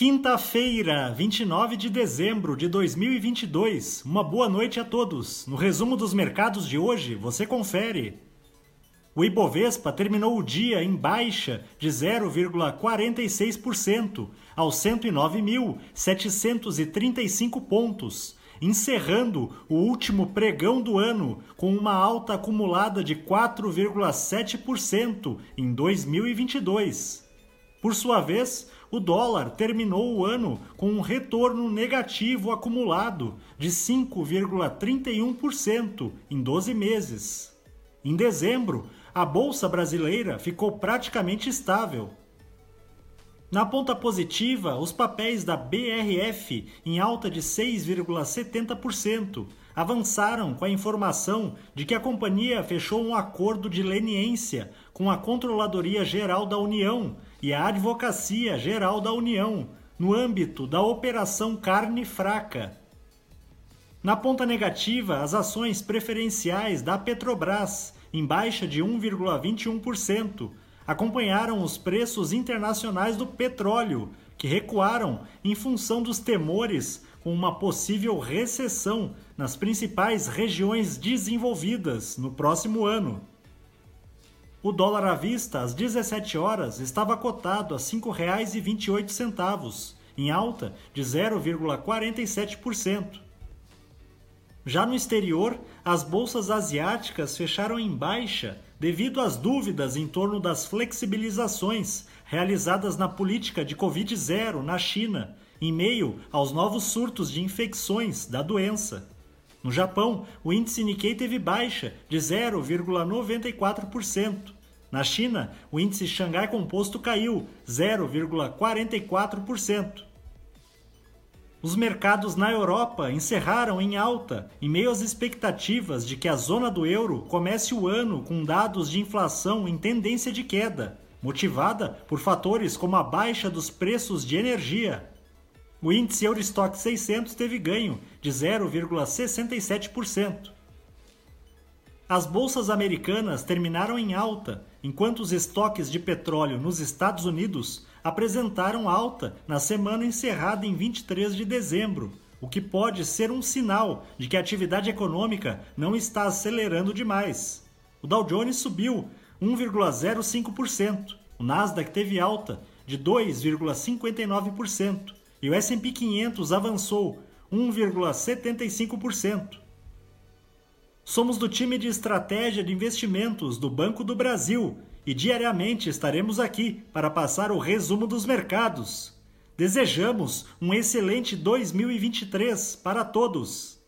Quinta-feira, 29 de dezembro de 2022. Uma boa noite a todos. No resumo dos mercados de hoje, você confere. O Ibovespa terminou o dia em baixa de 0,46% aos 109.735 pontos, encerrando o último pregão do ano com uma alta acumulada de 4,7% em 2022. Por sua vez, o dólar terminou o ano com um retorno negativo acumulado de 5,31% em 12 meses. Em dezembro, a bolsa brasileira ficou praticamente estável. Na ponta positiva, os papéis da BRF, em alta de 6,70%, avançaram com a informação de que a companhia fechou um acordo de leniência com a Controladoria Geral da União e a Advocacia Geral da União, no âmbito da Operação Carne Fraca. Na ponta negativa, as ações preferenciais da Petrobras, em baixa de 1,21%, acompanharam os preços internacionais do petróleo, que recuaram em função dos temores com uma possível recessão nas principais regiões desenvolvidas no próximo ano. O dólar à vista, às 17 horas, estava cotado a R$ 5,28, em alta de 0,47%. Já no exterior, as bolsas asiáticas fecharam em baixa devido às dúvidas em torno das flexibilizações realizadas na política de Covid-0 na China, em meio aos novos surtos de infecções da doença. No Japão, o índice Nikkei teve baixa de 0,94%. Na China, o índice Xangai Composto caiu 0,44%. Os mercados na Europa encerraram em alta, em meio às expectativas de que a zona do euro comece o ano com dados de inflação em tendência de queda, motivada por fatores como a baixa dos preços de energia, o índice Eurostock 600 teve ganho de 0,67%. As bolsas americanas terminaram em alta, enquanto os estoques de petróleo nos Estados Unidos apresentaram alta na semana encerrada em 23 de dezembro, o que pode ser um sinal de que a atividade econômica não está acelerando demais. O Dow Jones subiu 1,05%, o Nasdaq teve alta de 2,59% e o S&P 500 avançou 1,75%. Somos do time de estratégia de investimentos do Banco do Brasil e diariamente estaremos aqui para passar o resumo dos mercados. Desejamos um excelente 2023 para todos.